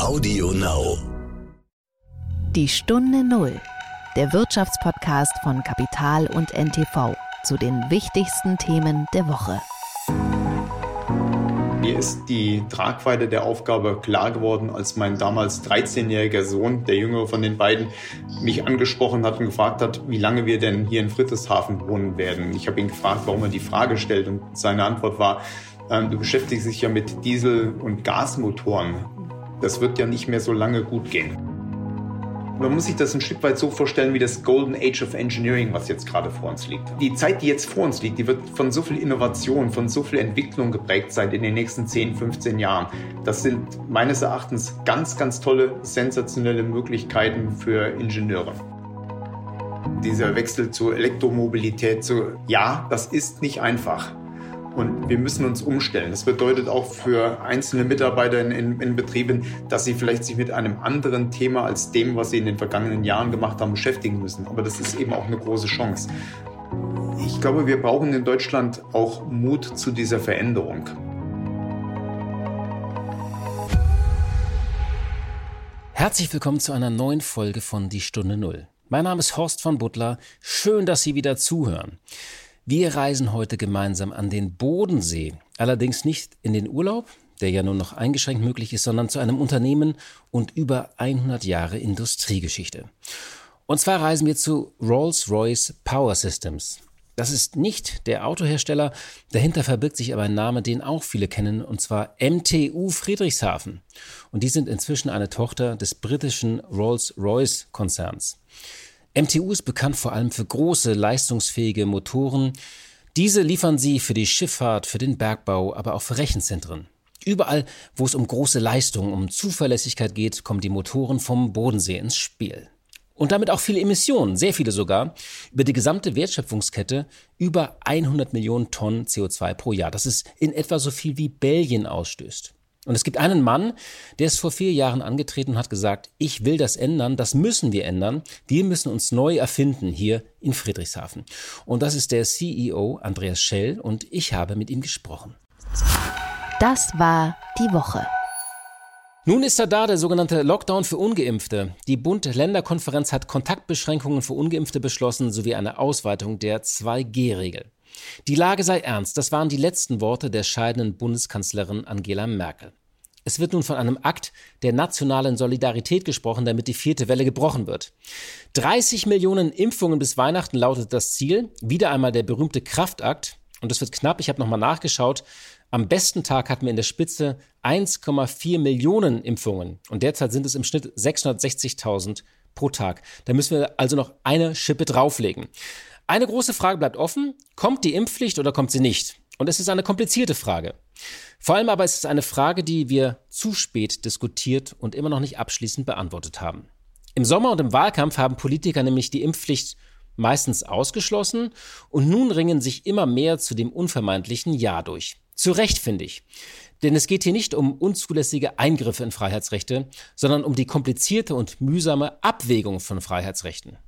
Audio Now. Die Stunde Null. Der Wirtschaftspodcast von Kapital und NTV zu den wichtigsten Themen der Woche. Mir ist die Tragweite der Aufgabe klar geworden, als mein damals 13-jähriger Sohn, der jüngere von den beiden, mich angesprochen hat und gefragt hat, wie lange wir denn hier in Friedrichshafen wohnen werden. Ich habe ihn gefragt, warum er die Frage stellt und seine Antwort war, ähm, du beschäftigst dich ja mit Diesel- und Gasmotoren. Das wird ja nicht mehr so lange gut gehen. Man muss sich das ein Stück weit so vorstellen wie das Golden Age of Engineering, was jetzt gerade vor uns liegt. Die Zeit, die jetzt vor uns liegt, die wird von so viel Innovation, von so viel Entwicklung geprägt sein in den nächsten 10, 15 Jahren. Das sind meines Erachtens ganz, ganz tolle, sensationelle Möglichkeiten für Ingenieure. Dieser Wechsel zur Elektromobilität, zu, ja, das ist nicht einfach. Und wir müssen uns umstellen. Das bedeutet auch für einzelne Mitarbeiter in, in, in, Betrieben, dass sie vielleicht sich mit einem anderen Thema als dem, was sie in den vergangenen Jahren gemacht haben, beschäftigen müssen. Aber das ist eben auch eine große Chance. Ich glaube, wir brauchen in Deutschland auch Mut zu dieser Veränderung. Herzlich willkommen zu einer neuen Folge von Die Stunde Null. Mein Name ist Horst von Butler. Schön, dass Sie wieder zuhören. Wir reisen heute gemeinsam an den Bodensee, allerdings nicht in den Urlaub, der ja nur noch eingeschränkt möglich ist, sondern zu einem Unternehmen und über 100 Jahre Industriegeschichte. Und zwar reisen wir zu Rolls-Royce Power Systems. Das ist nicht der Autohersteller, dahinter verbirgt sich aber ein Name, den auch viele kennen, und zwar MTU Friedrichshafen. Und die sind inzwischen eine Tochter des britischen Rolls-Royce Konzerns. MTU ist bekannt vor allem für große, leistungsfähige Motoren. Diese liefern sie für die Schifffahrt, für den Bergbau, aber auch für Rechenzentren. Überall, wo es um große Leistung, um Zuverlässigkeit geht, kommen die Motoren vom Bodensee ins Spiel. Und damit auch viele Emissionen, sehr viele sogar, über die gesamte Wertschöpfungskette über 100 Millionen Tonnen CO2 pro Jahr. Das ist in etwa so viel wie Belgien ausstößt. Und es gibt einen Mann, der ist vor vier Jahren angetreten und hat gesagt, ich will das ändern, das müssen wir ändern. Wir müssen uns neu erfinden hier in Friedrichshafen. Und das ist der CEO Andreas Schell und ich habe mit ihm gesprochen. Das war die Woche. Nun ist er da, der sogenannte Lockdown für Ungeimpfte. Die Bund-Länder-Konferenz hat Kontaktbeschränkungen für Ungeimpfte beschlossen sowie eine Ausweitung der 2G-Regel. Die Lage sei ernst, das waren die letzten Worte der scheidenden Bundeskanzlerin Angela Merkel. Es wird nun von einem Akt der nationalen Solidarität gesprochen, damit die vierte Welle gebrochen wird. 30 Millionen Impfungen bis Weihnachten lautet das Ziel. Wieder einmal der berühmte Kraftakt. Und es wird knapp. Ich habe nochmal nachgeschaut. Am besten Tag hatten wir in der Spitze 1,4 Millionen Impfungen. Und derzeit sind es im Schnitt 660.000 pro Tag. Da müssen wir also noch eine Schippe drauflegen. Eine große Frage bleibt offen. Kommt die Impfpflicht oder kommt sie nicht? Und es ist eine komplizierte Frage. Vor allem aber ist es eine Frage, die wir zu spät diskutiert und immer noch nicht abschließend beantwortet haben. Im Sommer und im Wahlkampf haben Politiker nämlich die Impfpflicht meistens ausgeschlossen und nun ringen sich immer mehr zu dem unvermeidlichen Ja durch. Zu Recht finde ich. Denn es geht hier nicht um unzulässige Eingriffe in Freiheitsrechte, sondern um die komplizierte und mühsame Abwägung von Freiheitsrechten.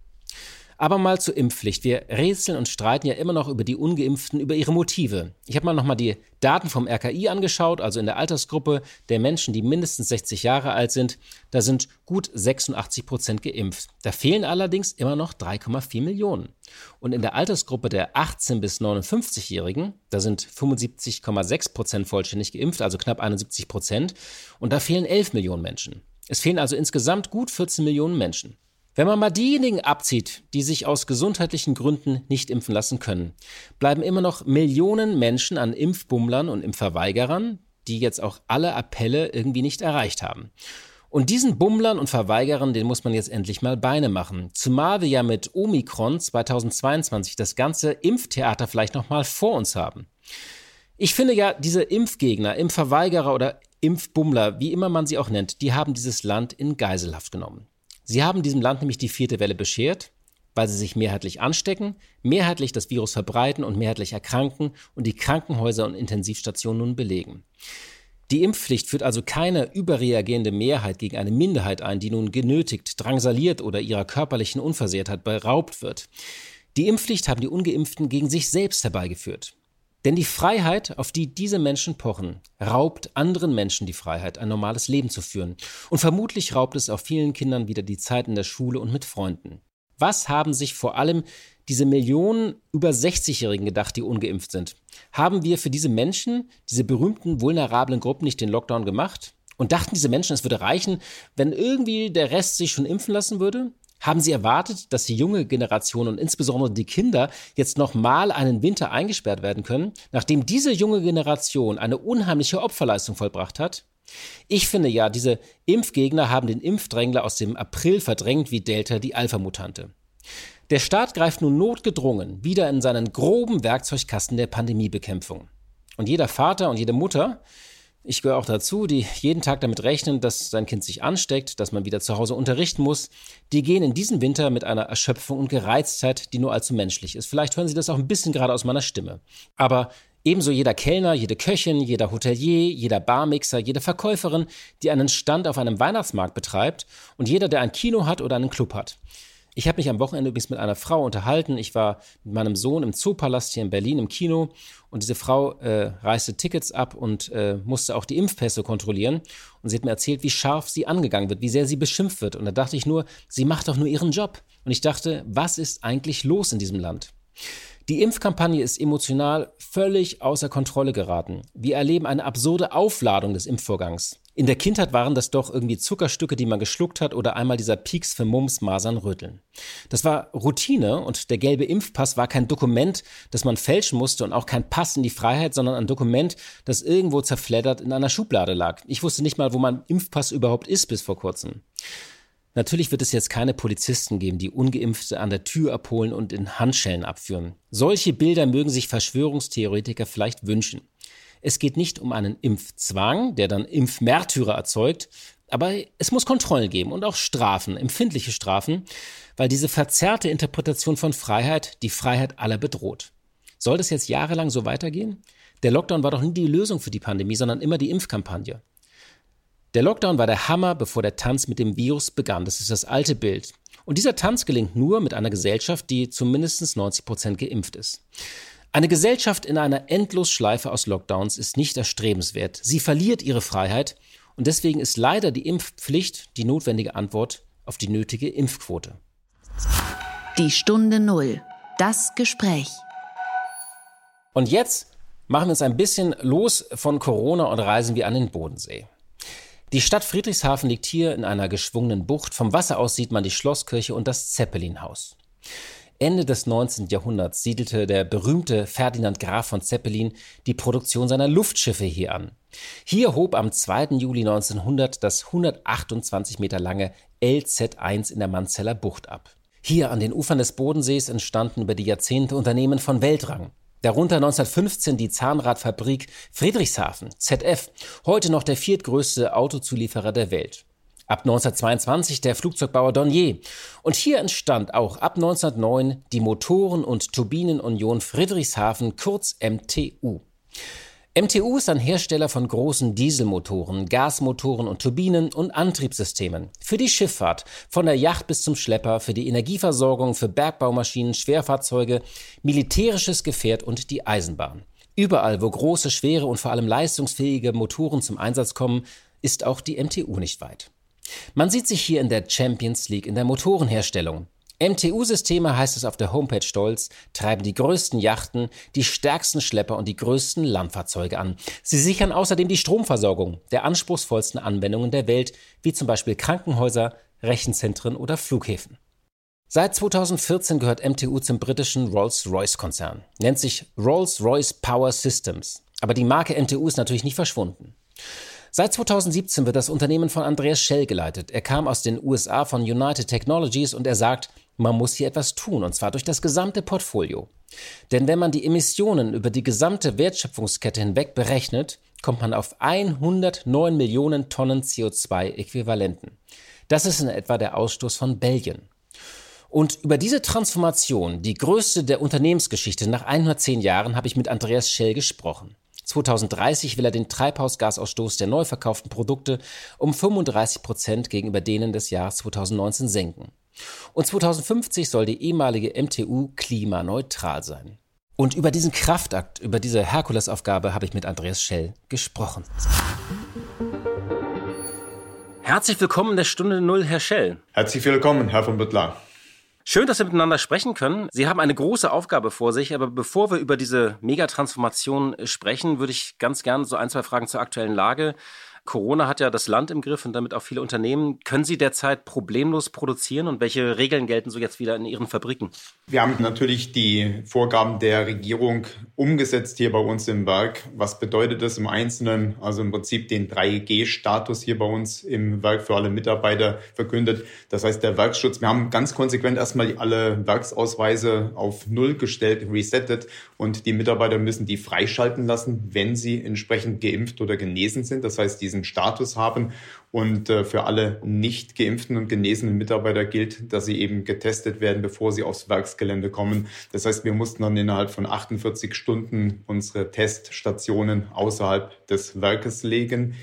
Aber mal zur Impfpflicht. Wir rätseln und streiten ja immer noch über die Ungeimpften, über ihre Motive. Ich habe mal nochmal die Daten vom RKI angeschaut, also in der Altersgruppe der Menschen, die mindestens 60 Jahre alt sind. Da sind gut 86 Prozent geimpft. Da fehlen allerdings immer noch 3,4 Millionen. Und in der Altersgruppe der 18 bis 59-Jährigen, da sind 75,6 Prozent vollständig geimpft, also knapp 71 Prozent. Und da fehlen 11 Millionen Menschen. Es fehlen also insgesamt gut 14 Millionen Menschen. Wenn man mal diejenigen abzieht, die sich aus gesundheitlichen Gründen nicht impfen lassen können, bleiben immer noch Millionen Menschen an Impfbummlern und Impfverweigerern, die jetzt auch alle Appelle irgendwie nicht erreicht haben. Und diesen Bummlern und Verweigerern, den muss man jetzt endlich mal Beine machen. Zumal wir ja mit Omikron 2022 das ganze Impftheater vielleicht noch mal vor uns haben. Ich finde ja, diese Impfgegner, Impfverweigerer oder Impfbummler, wie immer man sie auch nennt, die haben dieses Land in Geiselhaft genommen. Sie haben diesem Land nämlich die vierte Welle beschert, weil sie sich mehrheitlich anstecken, mehrheitlich das Virus verbreiten und mehrheitlich erkranken und die Krankenhäuser und Intensivstationen nun belegen. Die Impfpflicht führt also keine überreagierende Mehrheit gegen eine Minderheit ein, die nun genötigt, drangsaliert oder ihrer körperlichen Unversehrtheit beraubt wird. Die Impfpflicht haben die Ungeimpften gegen sich selbst herbeigeführt. Denn die Freiheit, auf die diese Menschen pochen, raubt anderen Menschen die Freiheit, ein normales Leben zu führen. Und vermutlich raubt es auch vielen Kindern wieder die Zeit in der Schule und mit Freunden. Was haben sich vor allem diese Millionen über 60-Jährigen gedacht, die ungeimpft sind? Haben wir für diese Menschen, diese berühmten vulnerablen Gruppen nicht den Lockdown gemacht? Und dachten diese Menschen, es würde reichen, wenn irgendwie der Rest sich schon impfen lassen würde? Haben Sie erwartet, dass die junge Generation und insbesondere die Kinder jetzt nochmal einen Winter eingesperrt werden können, nachdem diese junge Generation eine unheimliche Opferleistung vollbracht hat? Ich finde ja, diese Impfgegner haben den Impfdrängler aus dem April verdrängt wie Delta die Alpha-Mutante. Der Staat greift nun notgedrungen wieder in seinen groben Werkzeugkasten der Pandemiebekämpfung. Und jeder Vater und jede Mutter ich gehöre auch dazu, die jeden Tag damit rechnen, dass sein Kind sich ansteckt, dass man wieder zu Hause unterrichten muss. Die gehen in diesen Winter mit einer Erschöpfung und Gereiztheit, die nur allzu menschlich ist. Vielleicht hören Sie das auch ein bisschen gerade aus meiner Stimme. Aber ebenso jeder Kellner, jede Köchin, jeder Hotelier, jeder Barmixer, jede Verkäuferin, die einen Stand auf einem Weihnachtsmarkt betreibt und jeder, der ein Kino hat oder einen Club hat. Ich habe mich am Wochenende übrigens mit einer Frau unterhalten. Ich war mit meinem Sohn im Zoopalast hier in Berlin im Kino und diese Frau äh, reiste Tickets ab und äh, musste auch die Impfpässe kontrollieren. Und sie hat mir erzählt, wie scharf sie angegangen wird, wie sehr sie beschimpft wird. Und da dachte ich nur, sie macht doch nur ihren Job. Und ich dachte, was ist eigentlich los in diesem Land? Die Impfkampagne ist emotional völlig außer Kontrolle geraten. Wir erleben eine absurde Aufladung des Impfvorgangs. In der Kindheit waren das doch irgendwie Zuckerstücke, die man geschluckt hat oder einmal dieser Pieks für Mumps, Masern, Röteln. Das war Routine und der gelbe Impfpass war kein Dokument, das man fälschen musste und auch kein Pass in die Freiheit, sondern ein Dokument, das irgendwo zerfleddert in einer Schublade lag. Ich wusste nicht mal, wo mein Impfpass überhaupt ist bis vor kurzem. Natürlich wird es jetzt keine Polizisten geben, die ungeimpfte an der Tür abholen und in Handschellen abführen. Solche Bilder mögen sich Verschwörungstheoretiker vielleicht wünschen. Es geht nicht um einen Impfzwang, der dann Impfmärtyrer erzeugt, aber es muss Kontrollen geben und auch Strafen, empfindliche Strafen, weil diese verzerrte Interpretation von Freiheit die Freiheit aller bedroht. Soll das jetzt jahrelang so weitergehen? Der Lockdown war doch nie die Lösung für die Pandemie, sondern immer die Impfkampagne. Der Lockdown war der Hammer, bevor der Tanz mit dem Virus begann. Das ist das alte Bild. Und dieser Tanz gelingt nur mit einer Gesellschaft, die zu mindestens 90 Prozent geimpft ist. Eine Gesellschaft in einer Endlosschleife aus Lockdowns ist nicht erstrebenswert. Sie verliert ihre Freiheit und deswegen ist leider die Impfpflicht die notwendige Antwort auf die nötige Impfquote. Die Stunde Null. Das Gespräch. Und jetzt machen wir uns ein bisschen los von Corona und reisen wir an den Bodensee. Die Stadt Friedrichshafen liegt hier in einer geschwungenen Bucht. Vom Wasser aus sieht man die Schlosskirche und das Zeppelinhaus. Ende des 19. Jahrhunderts siedelte der berühmte Ferdinand Graf von Zeppelin die Produktion seiner Luftschiffe hier an. Hier hob am 2. Juli 1900 das 128 Meter lange LZ-1 in der Manzeller Bucht ab. Hier an den Ufern des Bodensees entstanden über die Jahrzehnte Unternehmen von Weltrang. Darunter 1915 die Zahnradfabrik Friedrichshafen, ZF, heute noch der viertgrößte Autozulieferer der Welt. Ab 1922 der Flugzeugbauer Dornier. Und hier entstand auch ab 1909 die Motoren- und Turbinenunion Friedrichshafen, kurz MTU. MTU ist ein Hersteller von großen Dieselmotoren, Gasmotoren und Turbinen und Antriebssystemen. Für die Schifffahrt, von der Yacht bis zum Schlepper, für die Energieversorgung, für Bergbaumaschinen, Schwerfahrzeuge, militärisches Gefährt und die Eisenbahn. Überall, wo große, schwere und vor allem leistungsfähige Motoren zum Einsatz kommen, ist auch die MTU nicht weit. Man sieht sich hier in der Champions League in der Motorenherstellung. MTU-Systeme heißt es auf der Homepage stolz, treiben die größten Yachten, die stärksten Schlepper und die größten Landfahrzeuge an. Sie sichern außerdem die Stromversorgung der anspruchsvollsten Anwendungen der Welt, wie zum Beispiel Krankenhäuser, Rechenzentren oder Flughäfen. Seit 2014 gehört MTU zum britischen Rolls-Royce-Konzern, nennt sich Rolls-Royce Power Systems. Aber die Marke MTU ist natürlich nicht verschwunden. Seit 2017 wird das Unternehmen von Andreas Schell geleitet. Er kam aus den USA von United Technologies und er sagt, man muss hier etwas tun, und zwar durch das gesamte Portfolio. Denn wenn man die Emissionen über die gesamte Wertschöpfungskette hinweg berechnet, kommt man auf 109 Millionen Tonnen CO2-Äquivalenten. Das ist in etwa der Ausstoß von Belgien. Und über diese Transformation, die größte der Unternehmensgeschichte nach 110 Jahren, habe ich mit Andreas Schell gesprochen. 2030 will er den Treibhausgasausstoß der neu verkauften Produkte um 35 Prozent gegenüber denen des Jahres 2019 senken. Und 2050 soll die ehemalige MTU klimaneutral sein. Und über diesen Kraftakt, über diese Herkulesaufgabe habe ich mit Andreas Schell gesprochen. Herzlich willkommen in der Stunde Null, Herr Schell. Herzlich willkommen, Herr von Büttler. Schön, dass wir miteinander sprechen können. Sie haben eine große Aufgabe vor sich, aber bevor wir über diese Megatransformation sprechen, würde ich ganz gerne so ein, zwei Fragen zur aktuellen Lage Corona hat ja das Land im Griff und damit auch viele Unternehmen. Können Sie derzeit problemlos produzieren und welche Regeln gelten so jetzt wieder in Ihren Fabriken? Wir haben natürlich die Vorgaben der Regierung umgesetzt hier bei uns im Werk. Was bedeutet das im Einzelnen? Also im Prinzip den 3G-Status hier bei uns im Werk für alle Mitarbeiter verkündet. Das heißt, der Werksschutz, wir haben ganz konsequent erstmal alle Werksausweise auf Null gestellt, resettet und die Mitarbeiter müssen die freischalten lassen, wenn sie entsprechend geimpft oder genesen sind. Das heißt, diesen Status haben. Und äh, für alle nicht geimpften und genesenen Mitarbeiter gilt, dass sie eben getestet werden, bevor sie aufs Werksgelände kommen. Das heißt, wir mussten dann innerhalb von 48 Stunden unsere Teststationen außerhalb des Werkes legen.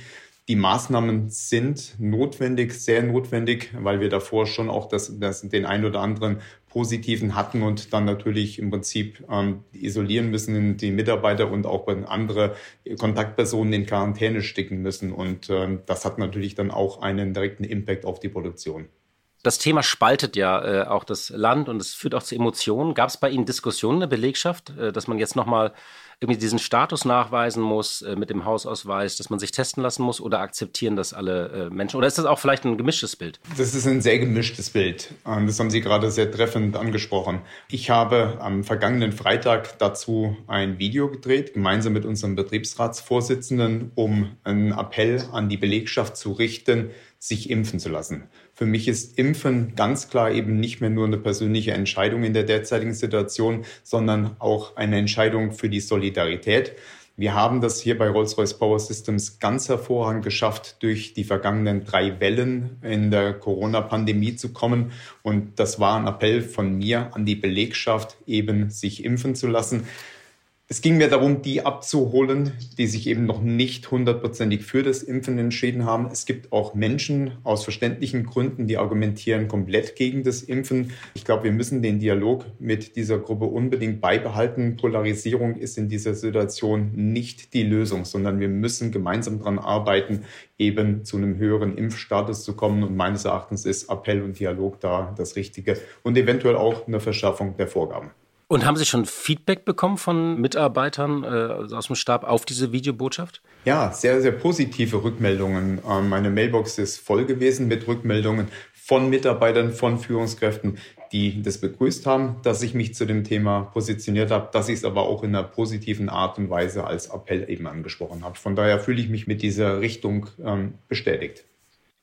Die Maßnahmen sind notwendig, sehr notwendig, weil wir davor schon auch das, das, den ein oder anderen positiven hatten und dann natürlich im Prinzip ähm, isolieren müssen, die Mitarbeiter und auch andere Kontaktpersonen in Quarantäne stecken müssen. Und ähm, das hat natürlich dann auch einen direkten Impact auf die Produktion. Das Thema spaltet ja äh, auch das Land und es führt auch zu Emotionen. Gab es bei Ihnen Diskussionen in der Belegschaft, äh, dass man jetzt nochmal irgendwie diesen Status nachweisen muss äh, mit dem Hausausweis, dass man sich testen lassen muss oder akzeptieren das alle äh, Menschen? Oder ist das auch vielleicht ein gemischtes Bild? Das ist ein sehr gemischtes Bild. Das haben Sie gerade sehr treffend angesprochen. Ich habe am vergangenen Freitag dazu ein Video gedreht, gemeinsam mit unserem Betriebsratsvorsitzenden, um einen Appell an die Belegschaft zu richten, sich impfen zu lassen. Für mich ist Impfen ganz klar eben nicht mehr nur eine persönliche Entscheidung in der derzeitigen Situation, sondern auch eine Entscheidung für die Solidarität. Wir haben das hier bei Rolls-Royce Power Systems ganz hervorragend geschafft, durch die vergangenen drei Wellen in der Corona-Pandemie zu kommen. Und das war ein Appell von mir an die Belegschaft, eben sich impfen zu lassen. Es ging mir darum, die abzuholen, die sich eben noch nicht hundertprozentig für das Impfen entschieden haben. Es gibt auch Menschen aus verständlichen Gründen, die argumentieren komplett gegen das Impfen. Ich glaube, wir müssen den Dialog mit dieser Gruppe unbedingt beibehalten. Polarisierung ist in dieser Situation nicht die Lösung, sondern wir müssen gemeinsam daran arbeiten, eben zu einem höheren Impfstatus zu kommen. Und meines Erachtens ist Appell und Dialog da das Richtige und eventuell auch eine Verschärfung der Vorgaben. Und haben Sie schon Feedback bekommen von Mitarbeitern äh, aus dem Stab auf diese Videobotschaft? Ja, sehr, sehr positive Rückmeldungen. Ähm, meine Mailbox ist voll gewesen mit Rückmeldungen von Mitarbeitern, von Führungskräften, die das begrüßt haben, dass ich mich zu dem Thema positioniert habe, dass ich es aber auch in einer positiven Art und Weise als Appell eben angesprochen habe. Von daher fühle ich mich mit dieser Richtung ähm, bestätigt.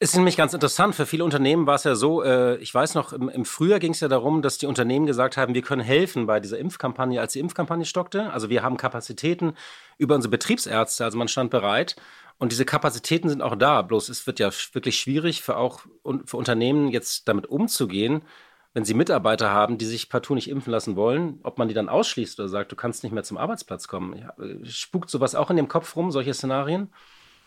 Ist nämlich ganz interessant. Für viele Unternehmen war es ja so, äh, ich weiß noch, im, im Frühjahr ging es ja darum, dass die Unternehmen gesagt haben, wir können helfen bei dieser Impfkampagne, als die Impfkampagne stockte. Also wir haben Kapazitäten über unsere Betriebsärzte, also man stand bereit. Und diese Kapazitäten sind auch da. Bloß es wird ja wirklich schwierig für auch für Unternehmen jetzt damit umzugehen, wenn sie Mitarbeiter haben, die sich partout nicht impfen lassen wollen, ob man die dann ausschließt oder sagt, du kannst nicht mehr zum Arbeitsplatz kommen. Ja, äh, spukt sowas auch in dem Kopf rum, solche Szenarien?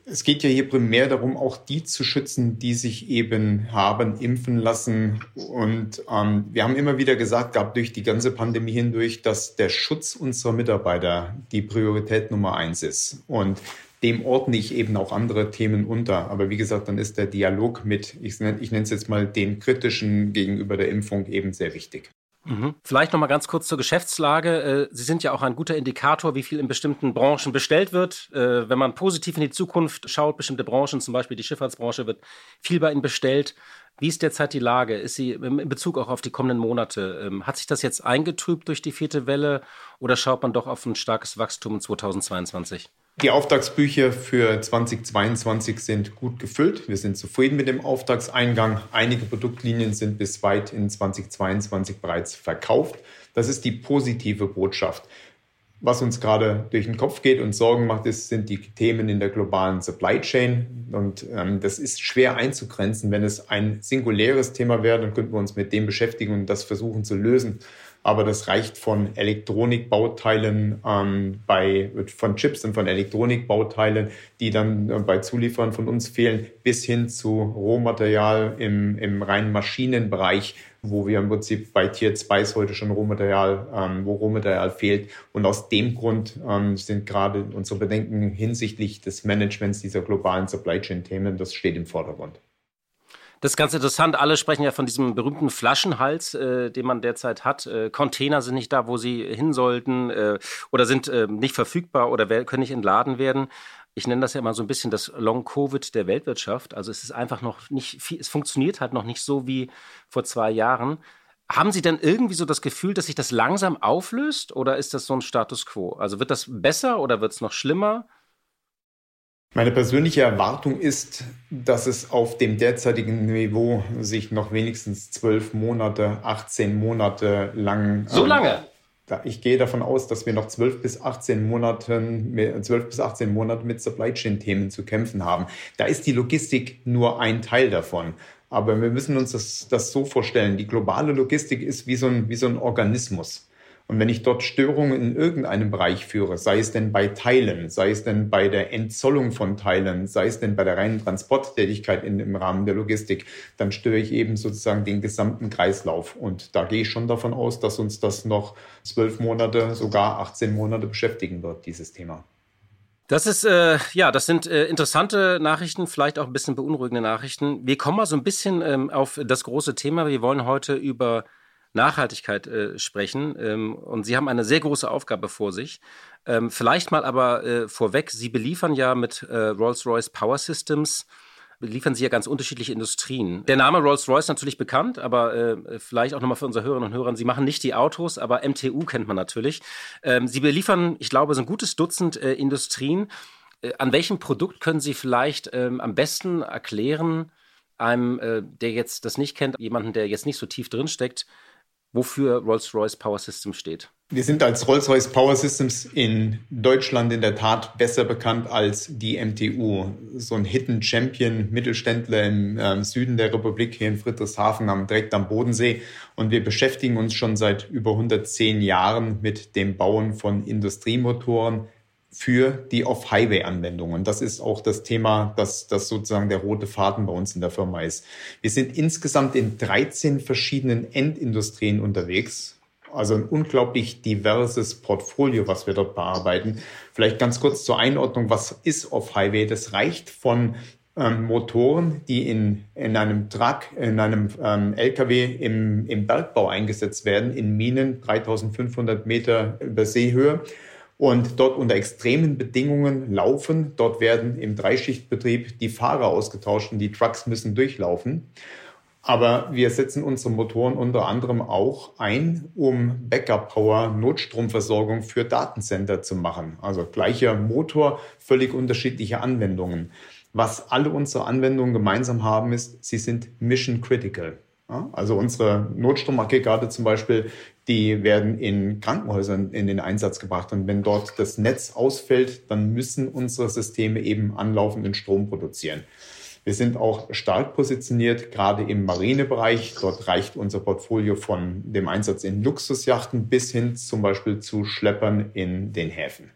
Es geht ja hier primär darum, auch die zu schützen, die sich eben haben impfen lassen. Und ähm, wir haben immer wieder gesagt, gab durch die ganze Pandemie hindurch, dass der Schutz unserer Mitarbeiter die Priorität Nummer eins ist. Und dem ordne ich eben auch andere Themen unter. Aber wie gesagt, dann ist der Dialog mit, ich nenne, ich nenne es jetzt mal den kritischen gegenüber der Impfung eben sehr wichtig. Mhm. Vielleicht noch mal ganz kurz zur Geschäftslage. Äh, Sie sind ja auch ein guter Indikator, wie viel in bestimmten Branchen bestellt wird. Äh, wenn man positiv in die Zukunft schaut, bestimmte Branchen, zum Beispiel die Schifffahrtsbranche, wird viel bei Ihnen bestellt. Wie ist derzeit die Lage? Ist sie in Bezug auch auf die kommenden Monate? Ähm, hat sich das jetzt eingetrübt durch die vierte Welle oder schaut man doch auf ein starkes Wachstum in 2022? Die Auftragsbücher für 2022 sind gut gefüllt. Wir sind zufrieden mit dem Auftragseingang. Einige Produktlinien sind bis weit in 2022 bereits verkauft. Das ist die positive Botschaft. Was uns gerade durch den Kopf geht und Sorgen macht, ist, sind die Themen in der globalen Supply Chain. Und ähm, das ist schwer einzugrenzen. Wenn es ein singuläres Thema wäre, dann könnten wir uns mit dem beschäftigen und das versuchen zu lösen. Aber das reicht von Elektronikbauteilen ähm, bei, von Chips und von Elektronikbauteilen, die dann äh, bei Zulieferern von uns fehlen, bis hin zu Rohmaterial im, im reinen Maschinenbereich, wo wir im Prinzip bei Tier 2 heute schon Rohmaterial, ähm, wo Rohmaterial fehlt. Und aus dem Grund ähm, sind gerade unsere Bedenken hinsichtlich des Managements dieser globalen Supply Chain Themen, das steht im Vordergrund. Das ist ganz interessant. Alle sprechen ja von diesem berühmten Flaschenhals, äh, den man derzeit hat. Äh, Container sind nicht da, wo sie hin sollten äh, oder sind äh, nicht verfügbar oder können nicht entladen werden. Ich nenne das ja immer so ein bisschen das Long-Covid der Weltwirtschaft. Also es ist einfach noch nicht, viel, es funktioniert halt noch nicht so wie vor zwei Jahren. Haben Sie denn irgendwie so das Gefühl, dass sich das langsam auflöst oder ist das so ein Status quo? Also wird das besser oder wird es noch schlimmer? Meine persönliche Erwartung ist, dass es auf dem derzeitigen Niveau sich noch wenigstens zwölf Monate, 18 Monate lang. So ähm, lange? ich gehe davon aus, dass wir noch zwölf bis 18 Monaten, zwölf bis 18 Monate mit Supply Chain Themen zu kämpfen haben. Da ist die Logistik nur ein Teil davon. Aber wir müssen uns das, das so vorstellen. Die globale Logistik ist wie so ein, wie so ein Organismus. Und wenn ich dort Störungen in irgendeinem Bereich führe, sei es denn bei Teilen, sei es denn bei der Entzollung von Teilen, sei es denn bei der reinen Transporttätigkeit in, im Rahmen der Logistik, dann störe ich eben sozusagen den gesamten Kreislauf. Und da gehe ich schon davon aus, dass uns das noch zwölf Monate, sogar 18 Monate beschäftigen wird, dieses Thema. Das ist, äh, ja, das sind äh, interessante Nachrichten, vielleicht auch ein bisschen beunruhigende Nachrichten. Wir kommen mal so ein bisschen ähm, auf das große Thema. Wir wollen heute über Nachhaltigkeit äh, sprechen. Ähm, und Sie haben eine sehr große Aufgabe vor sich. Ähm, vielleicht mal aber äh, vorweg, Sie beliefern ja mit äh, Rolls-Royce Power Systems liefern Sie ja ganz unterschiedliche Industrien. Der Name Rolls-Royce natürlich bekannt, aber äh, vielleicht auch nochmal für unsere Hörerinnen und Hörer. Sie machen nicht die Autos, aber MTU kennt man natürlich. Ähm, Sie beliefern, ich glaube, so ein gutes Dutzend äh, Industrien. Äh, an welchem Produkt können Sie vielleicht ähm, am besten erklären, einem, äh, der jetzt das nicht kennt, jemanden, der jetzt nicht so tief drin steckt, wofür Rolls-Royce Power Systems steht. Wir sind als Rolls-Royce Power Systems in Deutschland in der Tat besser bekannt als die MTU. So ein Hidden Champion Mittelständler im äh, Süden der Republik hier in Friedrichshafen am, direkt am Bodensee. Und wir beschäftigen uns schon seit über 110 Jahren mit dem Bauen von Industriemotoren, für die Off-Highway-Anwendungen. Das ist auch das Thema, das, das sozusagen der rote Faden bei uns in der Firma ist. Wir sind insgesamt in 13 verschiedenen Endindustrien unterwegs. Also ein unglaublich diverses Portfolio, was wir dort bearbeiten. Vielleicht ganz kurz zur Einordnung, was ist Off-Highway? Das reicht von ähm, Motoren, die in, in einem Truck, in einem ähm, LKW im, im Bergbau eingesetzt werden, in Minen 3500 Meter über Seehöhe und dort unter extremen Bedingungen laufen. Dort werden im Dreischichtbetrieb die Fahrer ausgetauscht und die Trucks müssen durchlaufen. Aber wir setzen unsere Motoren unter anderem auch ein, um Backup-Power, Notstromversorgung für Datencenter zu machen. Also gleicher Motor, völlig unterschiedliche Anwendungen. Was alle unsere Anwendungen gemeinsam haben, ist, sie sind mission critical. Also unsere Notstromaggregate zum Beispiel, die werden in Krankenhäusern in den Einsatz gebracht. Und wenn dort das Netz ausfällt, dann müssen unsere Systeme eben anlaufenden Strom produzieren. Wir sind auch stark positioniert, gerade im Marinebereich. Dort reicht unser Portfolio von dem Einsatz in Luxusjachten bis hin zum Beispiel zu Schleppern in den Häfen.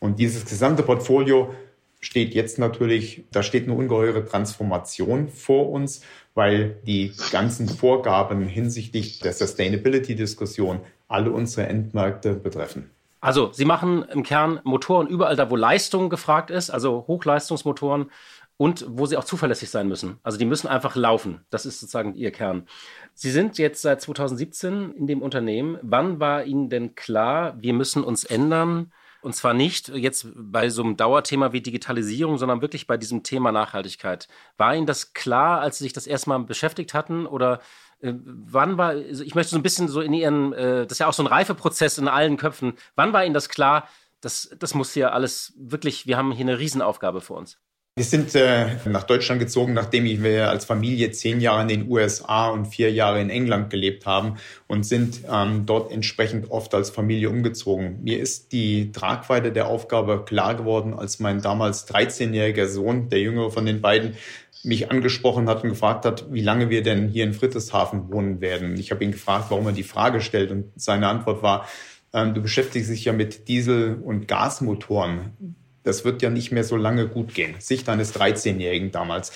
Und dieses gesamte Portfolio steht jetzt natürlich, da steht eine ungeheure Transformation vor uns weil die ganzen Vorgaben hinsichtlich der Sustainability-Diskussion alle unsere Endmärkte betreffen. Also, Sie machen im Kern Motoren überall da, wo Leistung gefragt ist, also Hochleistungsmotoren und wo sie auch zuverlässig sein müssen. Also die müssen einfach laufen. Das ist sozusagen Ihr Kern. Sie sind jetzt seit 2017 in dem Unternehmen. Wann war Ihnen denn klar, wir müssen uns ändern? Und zwar nicht jetzt bei so einem Dauerthema wie Digitalisierung, sondern wirklich bei diesem Thema Nachhaltigkeit. War Ihnen das klar, als Sie sich das erstmal beschäftigt hatten? Oder äh, wann war, also ich möchte so ein bisschen so in Ihren, äh, das ist ja auch so ein Reifeprozess in allen Köpfen. Wann war Ihnen das klar, das, das muss hier alles wirklich, wir haben hier eine Riesenaufgabe vor uns? Wir sind äh, nach Deutschland gezogen, nachdem wir als Familie zehn Jahre in den USA und vier Jahre in England gelebt haben und sind ähm, dort entsprechend oft als Familie umgezogen. Mir ist die Tragweite der Aufgabe klar geworden, als mein damals 13-jähriger Sohn, der jüngere von den beiden, mich angesprochen hat und gefragt hat, wie lange wir denn hier in Friedrichshafen wohnen werden. Ich habe ihn gefragt, warum er die Frage stellt und seine Antwort war, ähm, du beschäftigst dich ja mit Diesel- und Gasmotoren das wird ja nicht mehr so lange gut gehen. Sicht eines 13-Jährigen damals.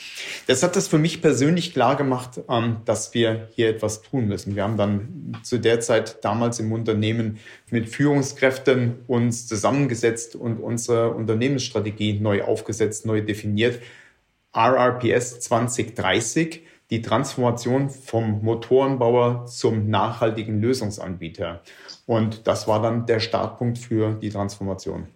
Das hat das für mich persönlich klar gemacht, ähm, dass wir hier etwas tun müssen. Wir haben dann zu der Zeit damals im Unternehmen mit Führungskräften uns zusammengesetzt und unsere Unternehmensstrategie neu aufgesetzt, neu definiert. RRPS 2030, die Transformation vom Motorenbauer zum nachhaltigen Lösungsanbieter. Und das war dann der Startpunkt für die Transformation.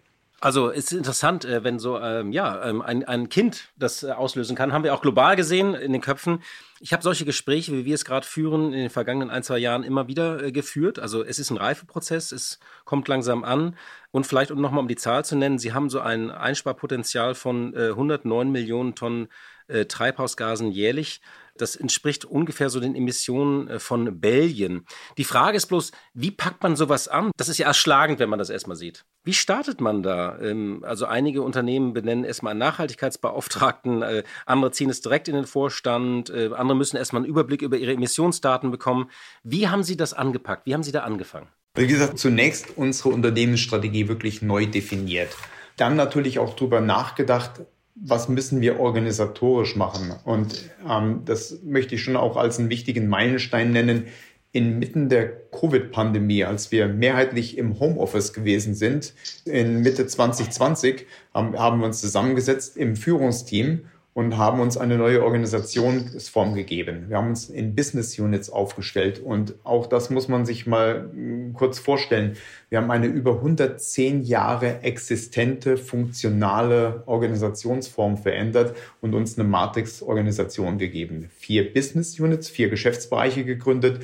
Also es ist interessant, äh, wenn so ähm, ja, ähm, ein, ein Kind das äh, auslösen kann. Haben wir auch global gesehen in den Köpfen. Ich habe solche Gespräche, wie wir es gerade führen, in den vergangenen ein, zwei Jahren immer wieder äh, geführt. Also es ist ein Reifeprozess, es kommt langsam an. Und vielleicht, um nochmal um die Zahl zu nennen, Sie haben so ein Einsparpotenzial von äh, 109 Millionen Tonnen äh, Treibhausgasen jährlich. Das entspricht ungefähr so den Emissionen äh, von Belgien. Die Frage ist bloß, wie packt man sowas an? Das ist ja erschlagend, wenn man das erstmal sieht. Wie startet man da? Ähm, also einige Unternehmen benennen erstmal einen Nachhaltigkeitsbeauftragten, äh, andere ziehen es direkt in den Vorstand, äh, andere müssen erstmal einen Überblick über ihre Emissionsdaten bekommen. Wie haben Sie das angepackt? Wie haben Sie da angefangen? Wie gesagt, zunächst unsere Unternehmensstrategie wirklich neu definiert. Dann natürlich auch darüber nachgedacht, was müssen wir organisatorisch machen? Und ähm, das möchte ich schon auch als einen wichtigen Meilenstein nennen. Inmitten der Covid-Pandemie, als wir mehrheitlich im Homeoffice gewesen sind, in Mitte 2020, haben, haben wir uns zusammengesetzt im Führungsteam und haben uns eine neue Organisationsform gegeben. Wir haben uns in Business Units aufgestellt und auch das muss man sich mal hm, kurz vorstellen. Wir haben eine über 110 Jahre existente, funktionale Organisationsform verändert und uns eine Matrix-Organisation gegeben. Vier Business Units, vier Geschäftsbereiche gegründet,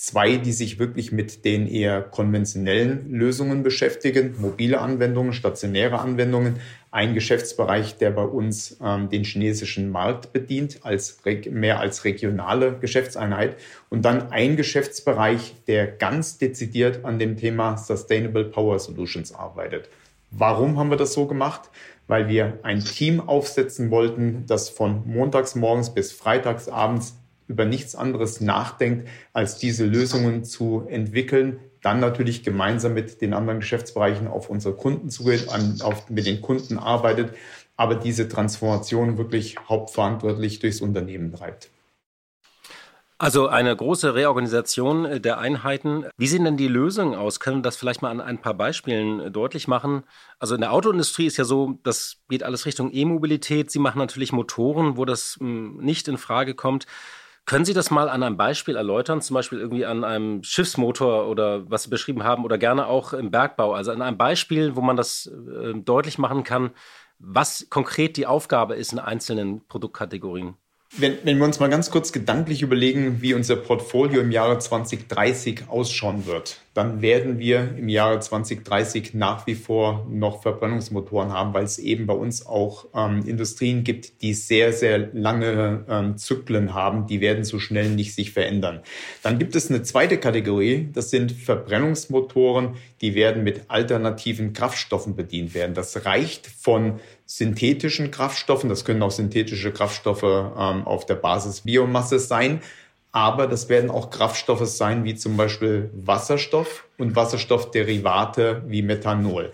zwei, die sich wirklich mit den eher konventionellen Lösungen beschäftigen, mobile Anwendungen, stationäre Anwendungen, ein Geschäftsbereich, der bei uns ähm, den chinesischen Markt bedient, als mehr als regionale Geschäftseinheit. Und dann ein Geschäftsbereich, der ganz dezidiert an dem Thema Sustainable Power Solutions arbeitet. Warum haben wir das so gemacht? Weil wir ein Team aufsetzen wollten, das von montags morgens bis freitags abends über nichts anderes nachdenkt, als diese Lösungen zu entwickeln, dann natürlich gemeinsam mit den anderen Geschäftsbereichen auf unsere Kunden zugeht, an, auf, mit den Kunden arbeitet, aber diese Transformation wirklich hauptverantwortlich durchs Unternehmen treibt. Also eine große Reorganisation der Einheiten. Wie sehen denn die Lösungen aus? Können wir das vielleicht mal an ein paar Beispielen deutlich machen? Also in der Autoindustrie ist ja so, das geht alles Richtung E-Mobilität. Sie machen natürlich Motoren, wo das hm, nicht in Frage kommt. Können Sie das mal an einem Beispiel erläutern, zum Beispiel irgendwie an einem Schiffsmotor oder was Sie beschrieben haben oder gerne auch im Bergbau? Also an einem Beispiel, wo man das äh, deutlich machen kann, was konkret die Aufgabe ist in einzelnen Produktkategorien. Wenn, wenn wir uns mal ganz kurz gedanklich überlegen, wie unser Portfolio im Jahre 2030 ausschauen wird, dann werden wir im Jahre 2030 nach wie vor noch Verbrennungsmotoren haben, weil es eben bei uns auch ähm, Industrien gibt, die sehr, sehr lange ähm, Zyklen haben. Die werden so schnell nicht sich verändern. Dann gibt es eine zweite Kategorie, das sind Verbrennungsmotoren, die werden mit alternativen Kraftstoffen bedient werden. Das reicht von synthetischen Kraftstoffen. Das können auch synthetische Kraftstoffe ähm, auf der Basis Biomasse sein. Aber das werden auch Kraftstoffe sein, wie zum Beispiel Wasserstoff und Wasserstoffderivate wie Methanol.